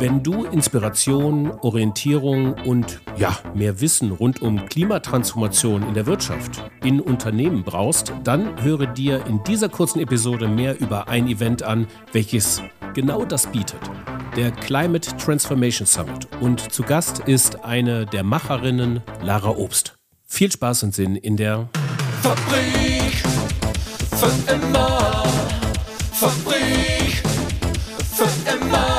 Wenn du Inspiration, Orientierung und ja, mehr Wissen rund um Klimatransformation in der Wirtschaft, in Unternehmen brauchst, dann höre dir in dieser kurzen Episode mehr über ein Event an, welches genau das bietet. Der Climate Transformation Summit. Und zu Gast ist eine der Macherinnen, Lara Obst. Viel Spaß und Sinn in der Fabrik für immer. Fabrik für immer.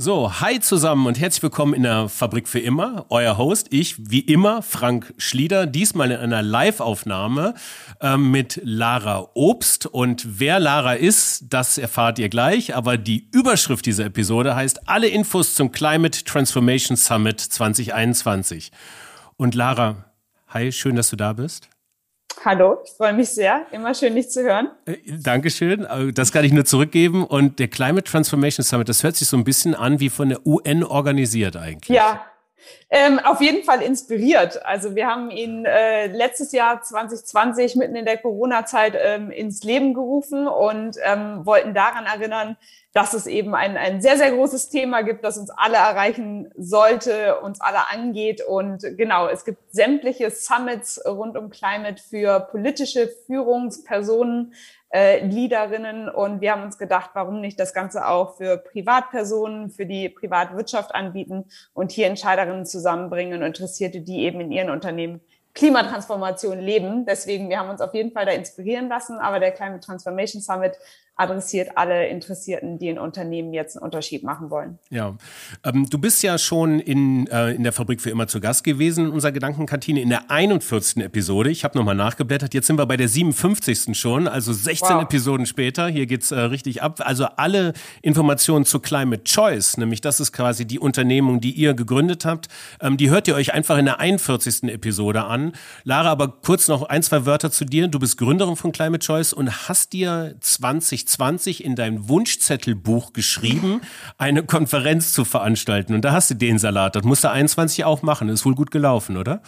So, hi zusammen und herzlich willkommen in der Fabrik für immer. Euer Host, ich, wie immer, Frank Schlieder, diesmal in einer Live-Aufnahme äh, mit Lara Obst. Und wer Lara ist, das erfahrt ihr gleich. Aber die Überschrift dieser Episode heißt Alle Infos zum Climate Transformation Summit 2021. Und Lara, hi, schön, dass du da bist. Hallo, ich freue mich sehr. Immer schön, dich zu hören. Äh, Dankeschön. Äh, das kann ich nur zurückgeben. Und der Climate Transformation Summit, das hört sich so ein bisschen an wie von der UN organisiert eigentlich. Ja, ähm, auf jeden Fall inspiriert. Also wir haben ihn äh, letztes Jahr 2020 mitten in der Corona-Zeit ähm, ins Leben gerufen und ähm, wollten daran erinnern, dass es eben ein, ein sehr, sehr großes Thema gibt, das uns alle erreichen sollte, uns alle angeht. Und genau, es gibt sämtliche Summits rund um Climate für politische Führungspersonen, äh, Leaderinnen. Und wir haben uns gedacht, warum nicht das Ganze auch für Privatpersonen, für die Privatwirtschaft anbieten und hier Entscheiderinnen zusammenbringen und Interessierte, die eben in ihren Unternehmen Klimatransformation leben. Deswegen, wir haben uns auf jeden Fall da inspirieren lassen, aber der Climate Transformation Summit adressiert alle Interessierten, die in Unternehmen jetzt einen Unterschied machen wollen. Ja, ähm, du bist ja schon in, äh, in der Fabrik für immer zu Gast gewesen in unserer Gedankenkantine in der 41. Episode. Ich habe nochmal nachgeblättert. Jetzt sind wir bei der 57. schon, also 16 wow. Episoden später. Hier geht's äh, richtig ab. Also alle Informationen zu Climate Choice, nämlich das ist quasi die Unternehmung, die ihr gegründet habt, ähm, die hört ihr euch einfach in der 41. Episode an. Lara, aber kurz noch ein, zwei Wörter zu dir. Du bist Gründerin von Climate Choice und hast dir 20 2020 in dein Wunschzettelbuch geschrieben, eine Konferenz zu veranstalten. Und da hast du den Salat. Das musst du 21 auch machen. Ist wohl gut gelaufen, oder?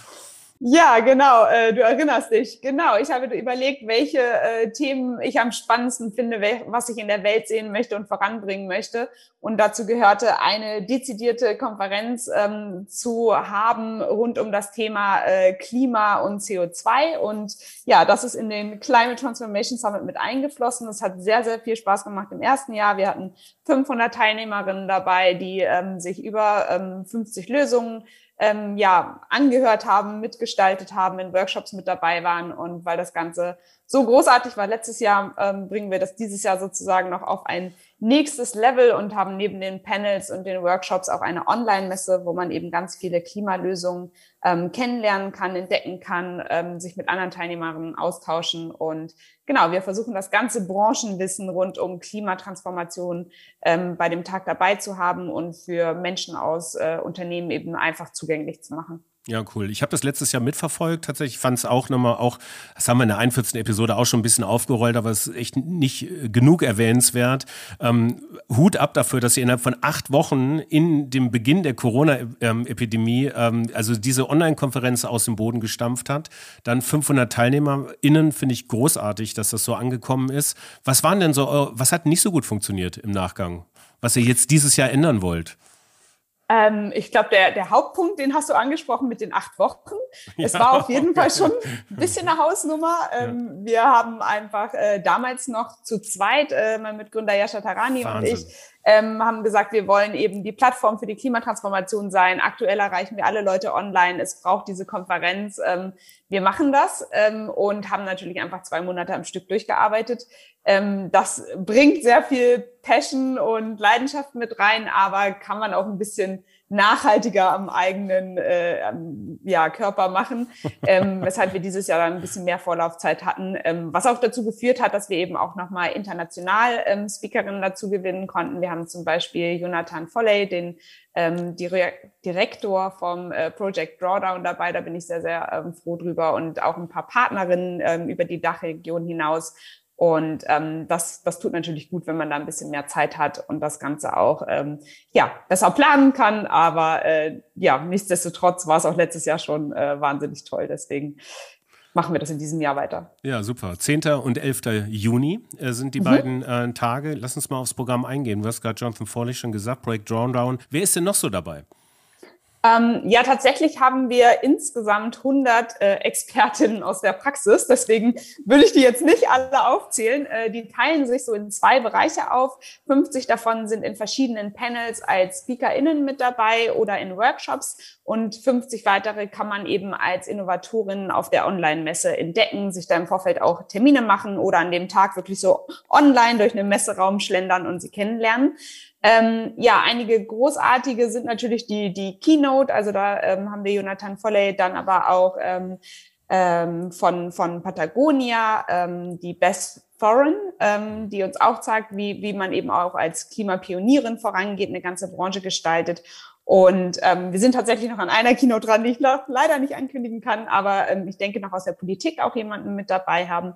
Ja, genau. Äh, du erinnerst dich. Genau. Ich habe überlegt, welche äh, Themen ich am spannendsten finde, was ich in der Welt sehen möchte und voranbringen möchte. Und dazu gehörte eine dezidierte Konferenz ähm, zu haben rund um das Thema äh, Klima und CO2. Und ja, das ist in den Climate Transformation Summit mit eingeflossen. Es hat sehr, sehr viel Spaß gemacht im ersten Jahr. Wir hatten 500 Teilnehmerinnen dabei, die ähm, sich über ähm, 50 Lösungen ähm, ja, angehört haben, mitgestaltet haben, in Workshops mit dabei waren. Und weil das Ganze so großartig war letztes Jahr, ähm, bringen wir das dieses Jahr sozusagen noch auf ein nächstes Level und haben neben den Panels und den Workshops auch eine Online-Messe, wo man eben ganz viele Klimalösungen ähm, kennenlernen kann, entdecken kann, ähm, sich mit anderen Teilnehmerinnen austauschen. Und genau, wir versuchen das ganze Branchenwissen rund um Klimatransformation ähm, bei dem Tag dabei zu haben und für Menschen aus äh, Unternehmen eben einfach zugänglich zu machen. Ja, cool. Ich habe das letztes Jahr mitverfolgt. Tatsächlich fand es auch nochmal auch, das haben wir in der 41. Episode auch schon ein bisschen aufgerollt, aber es ist echt nicht äh, genug erwähnenswert. Ähm, Hut ab dafür, dass ihr innerhalb von acht Wochen in dem Beginn der Corona-Epidemie, ähm, also diese Online-Konferenz aus dem Boden gestampft hat. Dann 500 TeilnehmerInnen, finde ich großartig, dass das so angekommen ist. Was waren denn so, was hat nicht so gut funktioniert im Nachgang? Was ihr jetzt dieses Jahr ändern wollt? Ähm, ich glaube, der, der Hauptpunkt, den hast du angesprochen mit den acht Wochen. Ja, es war auf jeden Fall schon ein bisschen eine Hausnummer. Ähm, ja. Wir haben einfach äh, damals noch zu zweit, äh, mein Mitgründer Yasha Tarani Wahnsinn. und ich, ähm, haben gesagt, wir wollen eben die Plattform für die Klimatransformation sein. Aktuell erreichen wir alle Leute online. Es braucht diese Konferenz. Ähm, wir machen das ähm, und haben natürlich einfach zwei Monate am Stück durchgearbeitet. Ähm, das bringt sehr viel Passion und Leidenschaft mit rein, aber kann man auch ein bisschen nachhaltiger am eigenen äh, ja, Körper machen, ähm, weshalb wir dieses Jahr dann ein bisschen mehr Vorlaufzeit hatten, ähm, was auch dazu geführt hat, dass wir eben auch nochmal international ähm, Speakerinnen dazu gewinnen konnten. Wir haben zum Beispiel Jonathan Folley, den ähm, Direktor vom äh, Project Drawdown dabei, da bin ich sehr, sehr ähm, froh drüber. Und auch ein paar Partnerinnen ähm, über die Dachregion hinaus und ähm, das, das tut natürlich gut, wenn man da ein bisschen mehr Zeit hat und das Ganze auch ähm, ja besser planen kann. Aber äh, ja, nichtsdestotrotz war es auch letztes Jahr schon äh, wahnsinnig toll. Deswegen machen wir das in diesem Jahr weiter. Ja, super. 10. und 11. Juni äh, sind die mhm. beiden äh, Tage. Lass uns mal aufs Programm eingehen. Du hast gerade Jonathan Forley schon gesagt, Projekt Drawdown. Wer ist denn noch so dabei? Ähm, ja, tatsächlich haben wir insgesamt 100 äh, Expertinnen aus der Praxis. Deswegen will ich die jetzt nicht alle aufzählen. Äh, die teilen sich so in zwei Bereiche auf. 50 davon sind in verschiedenen Panels als SpeakerInnen mit dabei oder in Workshops. Und 50 weitere kann man eben als Innovatorin auf der Online-Messe entdecken, sich da im Vorfeld auch Termine machen oder an dem Tag wirklich so online durch einen Messeraum schlendern und sie kennenlernen. Ähm, ja, einige großartige sind natürlich die, die Keynote, also da ähm, haben wir Jonathan Foley, dann aber auch ähm, ähm, von, von Patagonia, ähm, die Best Foreign, ähm, die uns auch zeigt, wie, wie man eben auch als Klimapionierin vorangeht, eine ganze Branche gestaltet. Und ähm, wir sind tatsächlich noch an einer Keynote dran, die ich leider nicht ankündigen kann, aber ähm, ich denke noch aus der Politik auch jemanden mit dabei haben.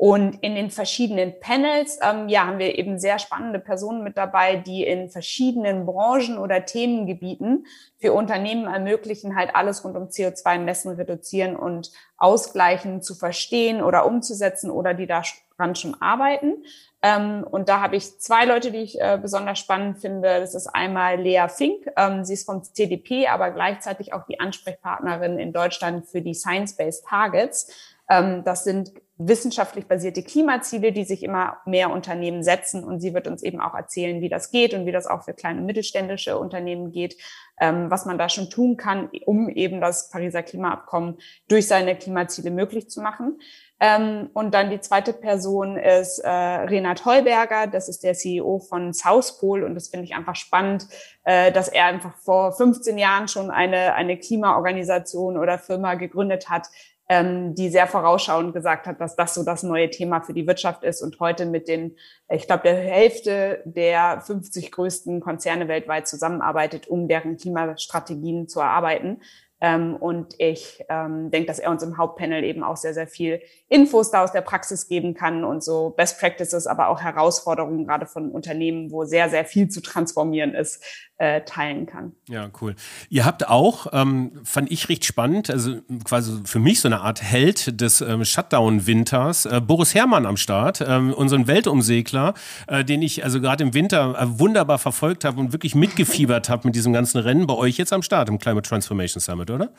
Und in den verschiedenen Panels, ähm, ja, haben wir eben sehr spannende Personen mit dabei, die in verschiedenen Branchen oder Themengebieten für Unternehmen ermöglichen, halt alles rund um CO2-Messen reduzieren und ausgleichen zu verstehen oder umzusetzen oder die daran schon arbeiten. Ähm, und da habe ich zwei Leute, die ich äh, besonders spannend finde. Das ist einmal Lea Fink. Ähm, sie ist vom CDP, aber gleichzeitig auch die Ansprechpartnerin in Deutschland für die Science-Based Targets. Ähm, das sind wissenschaftlich basierte Klimaziele, die sich immer mehr Unternehmen setzen. Und sie wird uns eben auch erzählen, wie das geht und wie das auch für kleine und mittelständische Unternehmen geht, ähm, was man da schon tun kann, um eben das Pariser Klimaabkommen durch seine Klimaziele möglich zu machen. Ähm, und dann die zweite Person ist äh, Renat Heuberger, das ist der CEO von Southpol und das finde ich einfach spannend, äh, dass er einfach vor 15 Jahren schon eine, eine Klimaorganisation oder Firma gegründet hat, ähm, die sehr vorausschauend gesagt hat, dass das so das neue Thema für die Wirtschaft ist und heute mit den, ich glaube, der Hälfte der 50 größten Konzerne weltweit zusammenarbeitet, um deren Klimastrategien zu erarbeiten. Ähm, und ich ähm, denke, dass er uns im Hauptpanel eben auch sehr, sehr viel Infos da aus der Praxis geben kann und so Best Practices, aber auch Herausforderungen gerade von Unternehmen, wo sehr, sehr viel zu transformieren ist, äh, teilen kann. Ja, cool. Ihr habt auch, ähm, fand ich richtig spannend, also quasi für mich so eine Art Held des ähm, Shutdown-Winters, äh, Boris Herrmann am Start, ähm, unseren Weltumsegler, äh, den ich also gerade im Winter äh, wunderbar verfolgt habe und wirklich mitgefiebert habe mit diesem ganzen Rennen bei euch jetzt am Start im Climate Transformation Summit, oder?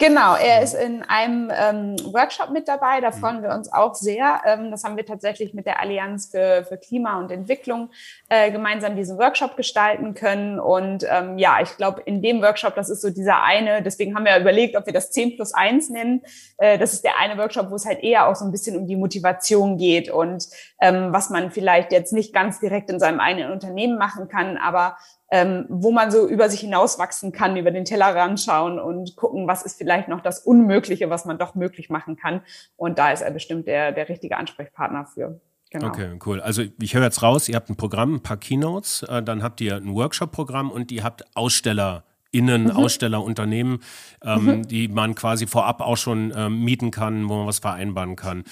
Genau, er ist in einem ähm, Workshop mit dabei, da freuen wir uns auch sehr. Ähm, das haben wir tatsächlich mit der Allianz für, für Klima und Entwicklung äh, gemeinsam diesen Workshop gestalten können. Und ähm, ja, ich glaube, in dem Workshop, das ist so dieser eine, deswegen haben wir überlegt, ob wir das 10 plus 1 nennen. Äh, das ist der eine Workshop, wo es halt eher auch so ein bisschen um die Motivation geht und ähm, was man vielleicht jetzt nicht ganz direkt in seinem eigenen Unternehmen machen kann, aber ähm, wo man so über sich hinauswachsen kann, über den Tellerrand schauen und gucken, was ist vielleicht noch das Unmögliche, was man doch möglich machen kann. Und da ist er bestimmt der, der richtige Ansprechpartner für. Genau. Okay, cool. Also ich höre jetzt raus, ihr habt ein Programm, ein paar Keynotes, äh, dann habt ihr ein Workshop-Programm und ihr habt Aussteller. Innen, mhm. Aussteller, Unternehmen, ähm, mhm. die man quasi vorab auch schon ähm, mieten kann, wo man was vereinbaren kann.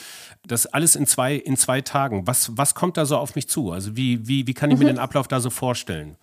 Das alles in zwei, in zwei Tagen. Was, was kommt da so auf mich zu? Also wie, wie, wie kann ich mhm. mir den Ablauf da so vorstellen?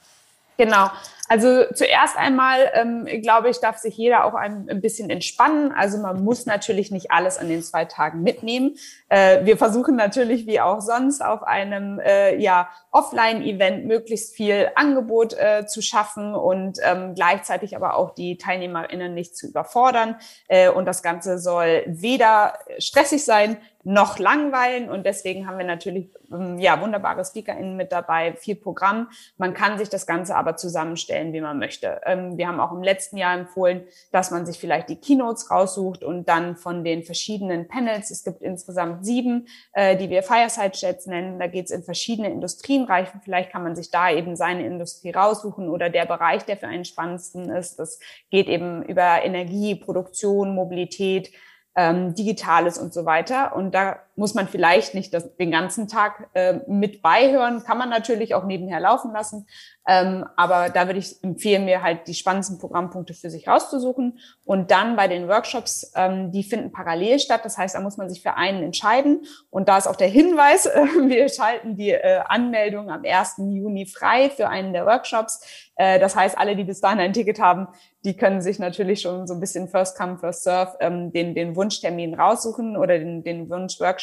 Genau. Also zuerst einmal, ähm, glaube ich, darf sich jeder auch ein, ein, bisschen entspannen. Also man muss natürlich nicht alles an den zwei Tagen mitnehmen. Äh, wir versuchen natürlich wie auch sonst auf einem äh, ja, Offline-Event möglichst viel Angebot äh, zu schaffen und ähm, gleichzeitig aber auch die TeilnehmerInnen nicht zu überfordern. Äh, und das Ganze soll weder stressig sein, noch langweilen. Und deswegen haben wir natürlich ähm, ja, wunderbare SpeakerInnen mit dabei, viel Programm. Man kann sich das Ganze aber zusammenstellen, wie man möchte. Ähm, wir haben auch im letzten Jahr empfohlen, dass man sich vielleicht die Keynotes raussucht und dann von den verschiedenen Panels, es gibt insgesamt sieben, äh, die wir Fireside Chats nennen. Da geht es in verschiedene Industrien rein. Vielleicht kann man sich da eben seine Industrie raussuchen oder der Bereich, der für einen spannendsten ist. Das geht eben über Energie, Produktion, Mobilität, ähm, Digitales und so weiter. Und da muss man vielleicht nicht das, den ganzen Tag äh, mit beihören, kann man natürlich auch nebenher laufen lassen. Ähm, aber da würde ich empfehlen, mir halt die spannendsten Programmpunkte für sich rauszusuchen. Und dann bei den Workshops, ähm, die finden parallel statt. Das heißt, da muss man sich für einen entscheiden. Und da ist auch der Hinweis, äh, wir schalten die äh, Anmeldung am 1. Juni frei für einen der Workshops. Äh, das heißt, alle, die bis dahin ein Ticket haben, die können sich natürlich schon so ein bisschen First Come, First Serve ähm, den, den Wunschtermin raussuchen oder den, den Wunschworkshop.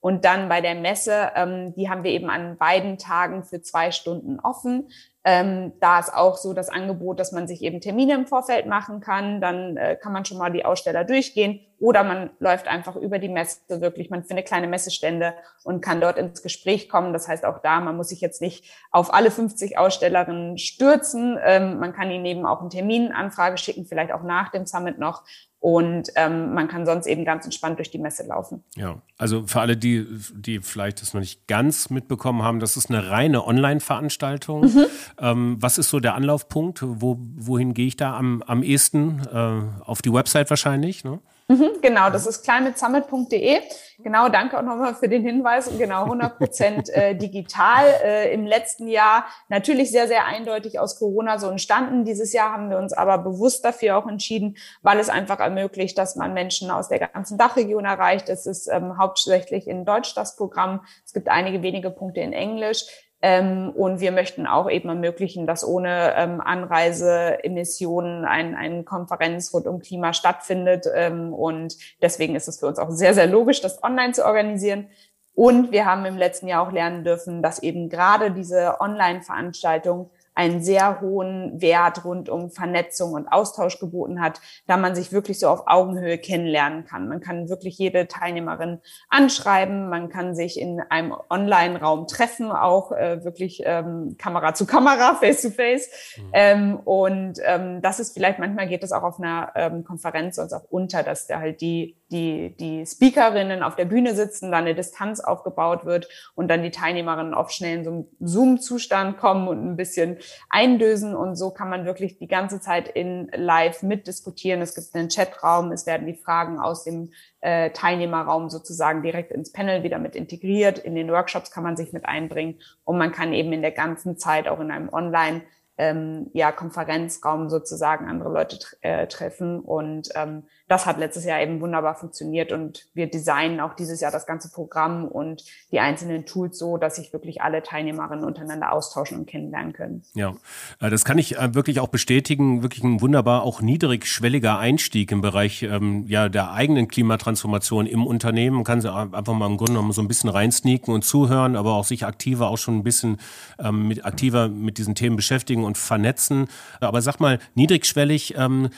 Und dann bei der Messe, ähm, die haben wir eben an beiden Tagen für zwei Stunden offen. Ähm, da ist auch so das Angebot, dass man sich eben Termine im Vorfeld machen kann. Dann äh, kann man schon mal die Aussteller durchgehen oder man läuft einfach über die Messe wirklich. Man findet kleine Messestände und kann dort ins Gespräch kommen. Das heißt auch da, man muss sich jetzt nicht auf alle 50 Ausstellerinnen stürzen. Ähm, man kann ihnen eben auch einen Terminanfrage schicken, vielleicht auch nach dem Summit noch und ähm, man kann sonst eben ganz entspannt durch die Messe laufen. Ja, also für alle, die, die vielleicht das noch nicht ganz mitbekommen haben, das ist eine reine Online-Veranstaltung. Mhm. Ähm, was ist so der Anlaufpunkt? Wo, wohin gehe ich da am, am ehesten? Äh, auf die Website wahrscheinlich, ne? Mhm, genau, das ist climatesummit.de. Genau, danke auch nochmal für den Hinweis. Genau, 100 Prozent äh, digital. Äh, Im letzten Jahr natürlich sehr, sehr eindeutig aus Corona so entstanden. Dieses Jahr haben wir uns aber bewusst dafür auch entschieden, weil es einfach ermöglicht, dass man Menschen aus der ganzen Dachregion erreicht. Es ist ähm, hauptsächlich in Deutsch das Programm. Es gibt einige wenige Punkte in Englisch. Ähm, und wir möchten auch eben ermöglichen, dass ohne ähm, Anreiseemissionen ein, Konferenz rund um Klima stattfindet. Ähm, und deswegen ist es für uns auch sehr, sehr logisch, das online zu organisieren. Und wir haben im letzten Jahr auch lernen dürfen, dass eben gerade diese Online-Veranstaltung einen sehr hohen Wert rund um Vernetzung und Austausch geboten hat, da man sich wirklich so auf Augenhöhe kennenlernen kann. Man kann wirklich jede Teilnehmerin anschreiben, man kann sich in einem Online-Raum treffen, auch äh, wirklich ähm, Kamera zu Kamera, Face to Face. Mhm. Ähm, und ähm, das ist vielleicht, manchmal geht das auch auf einer ähm, Konferenz sonst auch unter, dass da halt die die, die Speakerinnen auf der Bühne sitzen, dann eine Distanz aufgebaut wird und dann die Teilnehmerinnen oft schnell in so einen Zoom-Zustand kommen und ein bisschen eindösen. Und so kann man wirklich die ganze Zeit in live mitdiskutieren. Es gibt einen Chatraum, es werden die Fragen aus dem äh, Teilnehmerraum sozusagen direkt ins Panel wieder mit integriert. In den Workshops kann man sich mit einbringen und man kann eben in der ganzen Zeit auch in einem Online- ähm, ja, Konferenzraum sozusagen andere Leute äh, treffen. Und ähm, das hat letztes Jahr eben wunderbar funktioniert und wir designen auch dieses Jahr das ganze Programm und die einzelnen Tools so, dass sich wirklich alle Teilnehmerinnen untereinander austauschen und kennenlernen können. Ja, äh, das kann ich äh, wirklich auch bestätigen. Wirklich ein wunderbar auch niedrigschwelliger Einstieg im Bereich ähm, ja, der eigenen Klimatransformation im Unternehmen. Man kann sie einfach mal im Grunde genommen so ein bisschen reinsneaken und zuhören, aber auch sich aktiver auch schon ein bisschen ähm, mit, aktiver mit diesen Themen beschäftigen und vernetzen. Aber sag mal, niedrigschwellig ähm,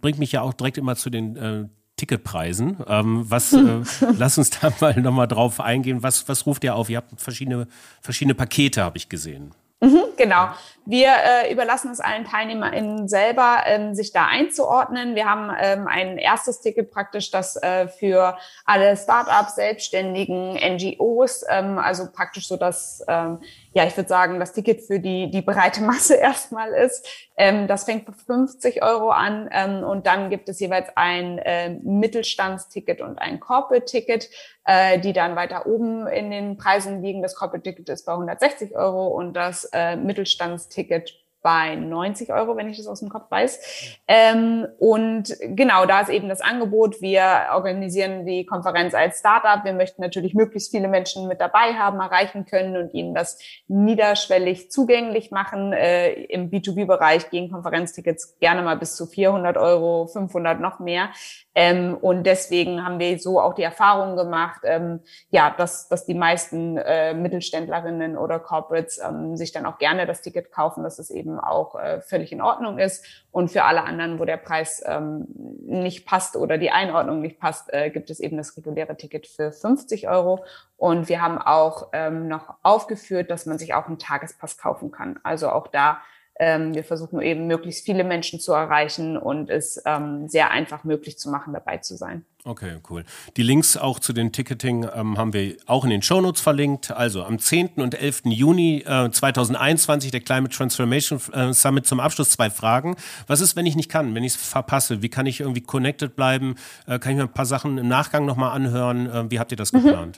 bringt mich ja auch direkt immer zu den äh, Ticketpreisen. Ähm, was, äh, lass uns da mal nochmal drauf eingehen. Was, was ruft ihr auf? Ihr habt verschiedene, verschiedene Pakete, habe ich gesehen. Mhm, genau. Wir äh, überlassen es allen TeilnehmerInnen selber, ähm, sich da einzuordnen. Wir haben ähm, ein erstes Ticket praktisch, das äh, für alle Startups, Selbstständigen, NGOs, ähm, also praktisch so das, ähm, ja, ich würde sagen, das Ticket für die, die breite Masse erstmal ist. Ähm, das fängt bei 50 Euro an ähm, und dann gibt es jeweils ein äh, Mittelstandsticket und ein Corporate-Ticket, äh, die dann weiter oben in den Preisen liegen. Das Corporate-Ticket ist bei 160 Euro und das äh, Mittelstandsticket Ticket bei 90 Euro, wenn ich das aus dem Kopf weiß. Ähm, und genau, da ist eben das Angebot. Wir organisieren die Konferenz als Startup. Wir möchten natürlich möglichst viele Menschen mit dabei haben, erreichen können und ihnen das niederschwellig zugänglich machen. Äh, Im B2B-Bereich gehen Konferenztickets gerne mal bis zu 400 Euro, 500 noch mehr. Ähm, und deswegen haben wir so auch die Erfahrung gemacht, ähm, ja, dass, dass die meisten äh, Mittelständlerinnen oder Corporates ähm, sich dann auch gerne das Ticket kaufen, dass es eben auch äh, völlig in Ordnung ist. Und für alle anderen, wo der Preis ähm, nicht passt oder die Einordnung nicht passt, äh, gibt es eben das reguläre Ticket für 50 Euro. Und wir haben auch ähm, noch aufgeführt, dass man sich auch einen Tagespass kaufen kann. Also auch da ähm, wir versuchen eben möglichst viele Menschen zu erreichen und es ähm, sehr einfach möglich zu machen, dabei zu sein. Okay, cool. Die Links auch zu den Ticketing ähm, haben wir auch in den Shownotes verlinkt. Also am 10. und 11. Juni äh, 2021 der Climate Transformation äh, Summit zum Abschluss. Zwei Fragen. Was ist, wenn ich nicht kann, wenn ich es verpasse? Wie kann ich irgendwie connected bleiben? Äh, kann ich mir ein paar Sachen im Nachgang nochmal anhören? Äh, wie habt ihr das mhm.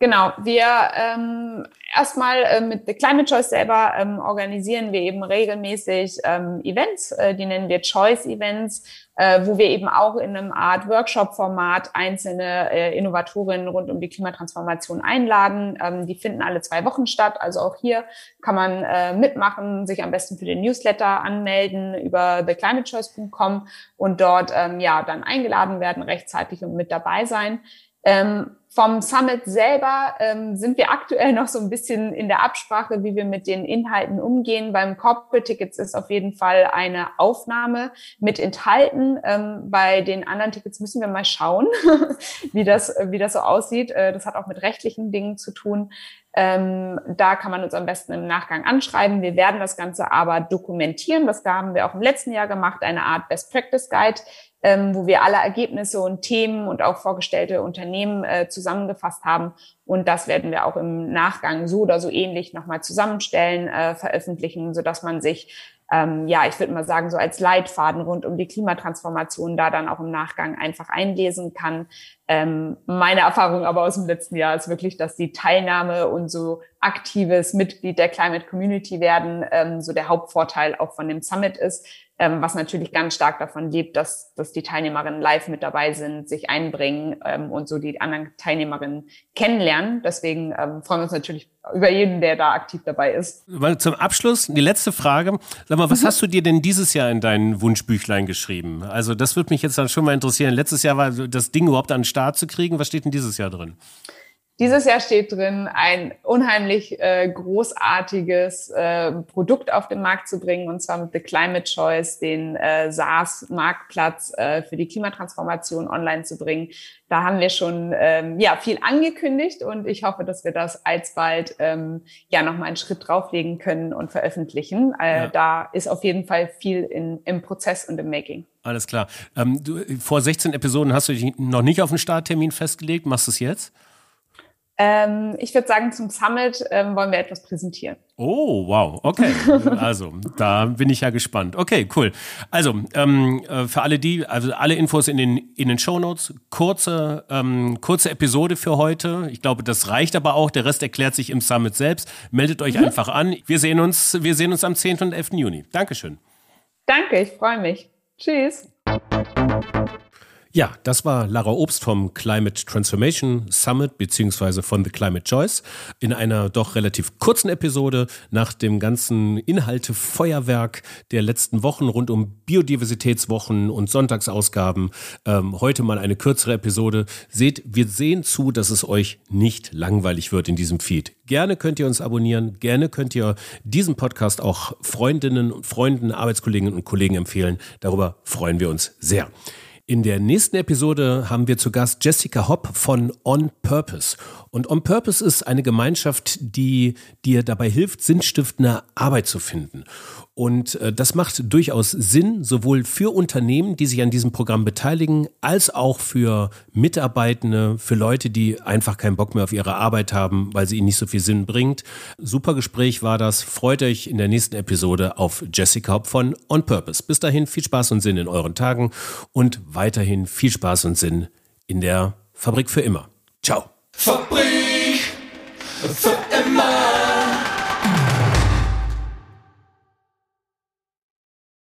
Genau, wir ähm, erstmal äh, mit The Climate Choice selber ähm, organisieren wir eben regelmäßig ähm, Events, äh, die nennen wir Choice Events, äh, wo wir eben auch in einem Art Workshop-Format einzelne äh, Innovatorinnen rund um die Klimatransformation einladen. Ähm, die finden alle zwei Wochen statt, also auch hier kann man äh, mitmachen, sich am besten für den Newsletter anmelden über theclimatechoice.com und dort ähm, ja dann eingeladen werden rechtzeitig und mit dabei sein. Ähm, vom Summit selber ähm, sind wir aktuell noch so ein bisschen in der Absprache, wie wir mit den Inhalten umgehen. Beim Corporate Tickets ist auf jeden Fall eine Aufnahme mit enthalten. Ähm, bei den anderen Tickets müssen wir mal schauen, wie das, wie das so aussieht. Äh, das hat auch mit rechtlichen Dingen zu tun. Ähm, da kann man uns am besten im Nachgang anschreiben. Wir werden das Ganze aber dokumentieren. Das haben wir auch im letzten Jahr gemacht, eine Art Best Practice Guide, ähm, wo wir alle Ergebnisse und Themen und auch vorgestellte Unternehmen äh, zusammengefasst haben. Und das werden wir auch im Nachgang so oder so ähnlich nochmal zusammenstellen, äh, veröffentlichen, sodass man sich ähm, ja, ich würde mal sagen, so als Leitfaden rund um die Klimatransformation da dann auch im Nachgang einfach einlesen kann. Ähm, meine Erfahrung aber aus dem letzten Jahr ist wirklich, dass die Teilnahme und so aktives Mitglied der Climate Community werden ähm, so der Hauptvorteil auch von dem Summit ist ähm, was natürlich ganz stark davon lebt, dass, dass die Teilnehmerinnen live mit dabei sind, sich einbringen ähm, und so die anderen Teilnehmerinnen kennenlernen. Deswegen ähm, freuen wir uns natürlich über jeden, der da aktiv dabei ist. Zum Abschluss die letzte Frage. Sag mal, was mhm. hast du dir denn dieses Jahr in dein Wunschbüchlein geschrieben? Also das würde mich jetzt dann schon mal interessieren. Letztes Jahr war das Ding überhaupt an den Start zu kriegen. Was steht denn dieses Jahr drin? Dieses Jahr steht drin, ein unheimlich äh, großartiges äh, Produkt auf den Markt zu bringen, und zwar mit The Climate Choice, den äh, SaaS-Marktplatz äh, für die Klimatransformation online zu bringen. Da haben wir schon ähm, ja viel angekündigt und ich hoffe, dass wir das alsbald ähm, ja noch mal einen Schritt drauflegen können und veröffentlichen. Äh, ja. Da ist auf jeden Fall viel in, im Prozess und im Making. Alles klar. Ähm, du, vor 16 Episoden hast du dich noch nicht auf einen Starttermin festgelegt. Machst du es jetzt? Ähm, ich würde sagen, zum Summit ähm, wollen wir etwas präsentieren. Oh, wow, okay. Also, da bin ich ja gespannt. Okay, cool. Also, ähm, äh, für alle die, also alle Infos in den, in den Show Notes. Kurze, ähm, kurze Episode für heute. Ich glaube, das reicht aber auch. Der Rest erklärt sich im Summit selbst. Meldet euch mhm. einfach an. Wir sehen uns, wir sehen uns am 10. und 11. Juni. Dankeschön. Danke, ich freue mich. Tschüss. Ja, das war Lara Obst vom Climate Transformation Summit beziehungsweise von The Climate Choice in einer doch relativ kurzen Episode nach dem ganzen Inhalte-Feuerwerk der letzten Wochen rund um Biodiversitätswochen und Sonntagsausgaben. Ähm, heute mal eine kürzere Episode. Seht, wir sehen zu, dass es euch nicht langweilig wird in diesem Feed. Gerne könnt ihr uns abonnieren, gerne könnt ihr diesen Podcast auch Freundinnen und Freunden, Arbeitskolleginnen und Kollegen empfehlen. Darüber freuen wir uns sehr. In der nächsten Episode haben wir zu Gast Jessica Hopp von On Purpose. Und On Purpose ist eine Gemeinschaft, die dir dabei hilft, sinnstiftende Arbeit zu finden. Und äh, das macht durchaus Sinn, sowohl für Unternehmen, die sich an diesem Programm beteiligen, als auch für Mitarbeitende, für Leute, die einfach keinen Bock mehr auf ihre Arbeit haben, weil sie ihnen nicht so viel Sinn bringt. Super Gespräch war das. Freut euch in der nächsten Episode auf Jessica Hopp von On Purpose. Bis dahin viel Spaß und Sinn in euren Tagen und weiterhin viel Spaß und Sinn in der Fabrik für immer. Ciao. Fabrik immer.